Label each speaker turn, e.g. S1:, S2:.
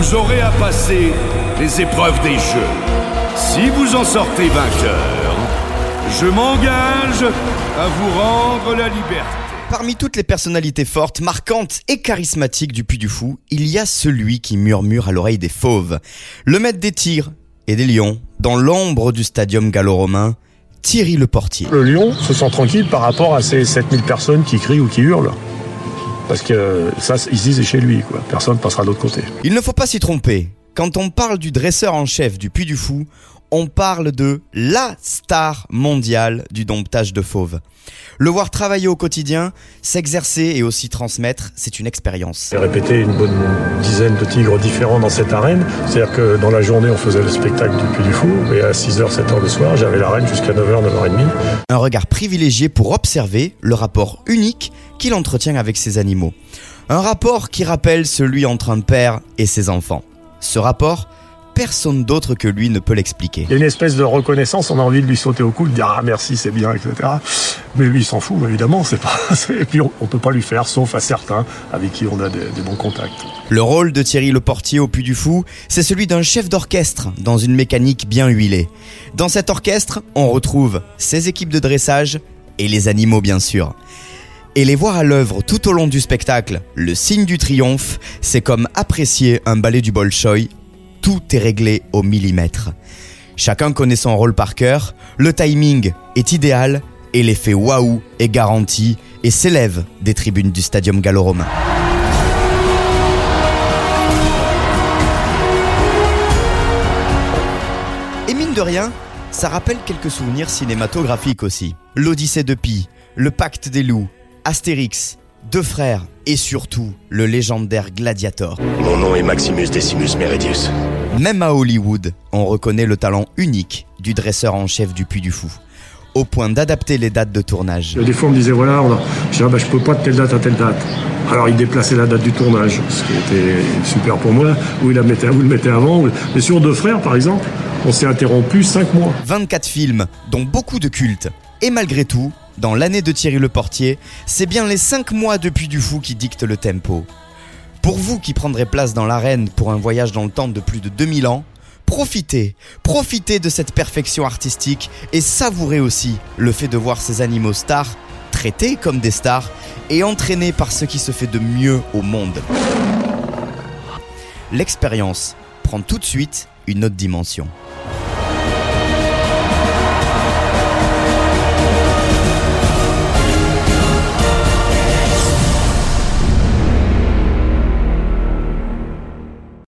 S1: vous aurez à passer les épreuves des jeux. Si vous en sortez vainqueur, je m'engage à vous rendre la liberté.
S2: Parmi toutes les personnalités fortes, marquantes et charismatiques du Puy du Fou, il y a celui qui murmure à l'oreille des fauves. Le maître des tigres et des lions, dans l'ombre du stadium gallo-romain, Thierry Le Portier.
S3: Le lion se sent tranquille par rapport à ces 7000 personnes qui crient ou qui hurlent. Parce que ça, ils c'est chez lui, quoi. Personne passera de l'autre côté.
S2: Il ne faut pas s'y tromper. Quand on parle du dresseur en chef du Puy du Fou, on parle de la star mondiale du domptage de fauves. Le voir travailler au quotidien, s'exercer et aussi transmettre, c'est une expérience.
S3: J'ai répété une bonne dizaine de tigres différents dans cette arène. C'est-à-dire que dans la journée, on faisait le spectacle du Puy du Fou, et à 6h, 7h le soir, j'avais l'arène jusqu'à 9h, 9h30.
S2: Un regard privilégié pour observer le rapport unique qu'il entretient avec ses animaux. Un rapport qui rappelle celui entre un père et ses enfants. Ce rapport, personne d'autre que lui ne peut l'expliquer.
S3: Il y a une espèce de reconnaissance, on a envie de lui sauter au cou, de dire ah merci, c'est bien, etc. Mais lui, il s'en fout, évidemment. C'est pas. Et puis on, peut pas lui faire, sauf à certains avec qui on a des, des bons contacts.
S2: Le rôle de Thierry Le Portier au Puy du Fou, c'est celui d'un chef d'orchestre dans une mécanique bien huilée. Dans cet orchestre, on retrouve ses équipes de dressage et les animaux bien sûr. Et les voir à l'œuvre tout au long du spectacle, le signe du triomphe, c'est comme apprécier un ballet du Bolchoï tout est réglé au millimètre. Chacun connaît son rôle par cœur, le timing est idéal et l'effet waouh est garanti et s'élève des tribunes du stadium gallo-romain. Et mine de rien, ça rappelle quelques souvenirs cinématographiques aussi. L'Odyssée de Pi, le Pacte des loups, Astérix, Deux frères et surtout le légendaire Gladiator.
S4: Mon nom est Maximus Decimus Meridius.
S2: Même à Hollywood, on reconnaît le talent unique du dresseur en chef du Puy du Fou, au point d'adapter les dates de tournage.
S3: Des fois, on me disait voilà, on a... je disais, ah, bah, je peux pas de telle date à telle date. Alors, il déplaçait la date du tournage, ce qui était super pour moi, ou il la mettait, ou le mettait avant. Mais sur Deux frères, par exemple, on s'est interrompu 5 mois.
S2: 24 films, dont beaucoup de cultes. Et malgré tout, dans l'année de Thierry Le Portier, c'est bien les 5 mois depuis du fou qui dictent le tempo. Pour vous qui prendrez place dans l'arène pour un voyage dans le temps de plus de 2000 ans, profitez, profitez de cette perfection artistique et savourez aussi le fait de voir ces animaux stars traités comme des stars et entraînés par ce qui se fait de mieux au monde. L'expérience prend tout de suite une autre dimension.